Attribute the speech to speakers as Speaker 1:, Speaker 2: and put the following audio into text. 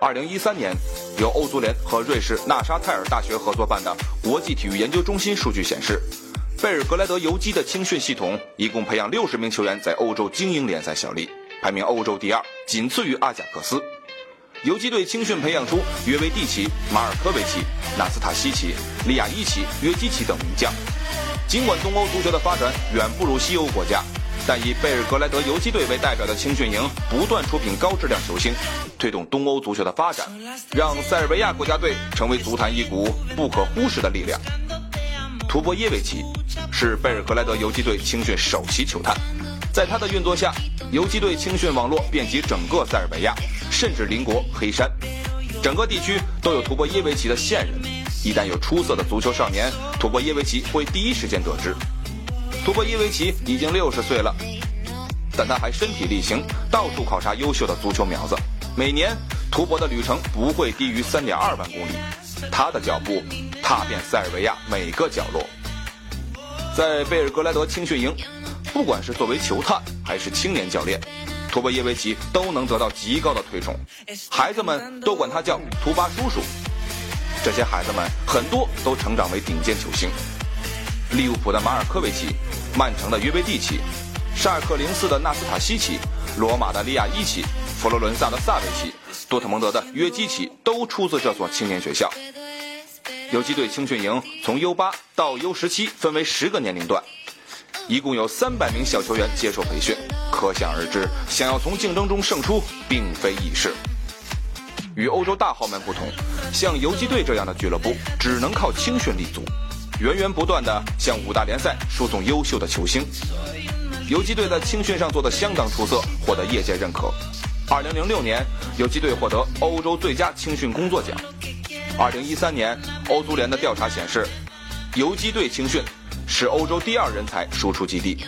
Speaker 1: 二零一三年，由欧足联和瑞士纳沙泰尔大学合作办的国际体育研究中心数据显示，贝尔格莱德游击的青训系统一共培养六十名球员在欧洲精英联赛效力，排名欧洲第二，仅次于阿贾克斯。游击队青训培养出约维蒂奇、马尔科维奇、纳斯塔西奇、利亚伊奇、约基奇等名将。尽管东欧足球的发展远不如西欧国家，但以贝尔格莱德游击队为代表的青训营不断出品高质量球星，推动东欧足球的发展，让塞尔维亚国家队成为足坛一股不可忽视的力量。图博耶维奇是贝尔格莱德游击队青训首席球探，在他的运作下，游击队青训网络遍及整个塞尔维亚。甚至邻国黑山，整个地区都有图博耶维奇的线人。一旦有出色的足球少年，图博耶维奇会第一时间得知。图博耶维奇已经六十岁了，但他还身体力行，到处考察优秀的足球苗子。每年，图博的旅程不会低于三点二万公里，他的脚步踏遍塞尔维亚每个角落。在贝尔格莱德青训营，不管是作为球探还是青年教练。图博耶维奇都能得到极高的推崇，孩子们都管他叫图巴叔叔。这些孩子们很多都成长为顶尖球星，利物浦的马尔科维奇，曼城的约维蒂奇，沙尔克零四的纳斯塔西奇，罗马的利亚伊奇，佛罗伦萨的萨维奇，多特蒙德的约基奇都出自这所青年学校。游击队青训营从 U 八到 U 十七分为十个年龄段。一共有三百名小球员接受培训，可想而知，想要从竞争中胜出并非易事。与欧洲大豪门不同，像游击队这样的俱乐部只能靠青训立足，源源不断的向五大联赛输送优秀的球星。游击队在青训上做的相当出色，获得业界认可。二零零六年，游击队获得欧洲最佳青训工作奖。二零一三年，欧足联的调查显示，游击队青训。是欧洲第二人才输出基地。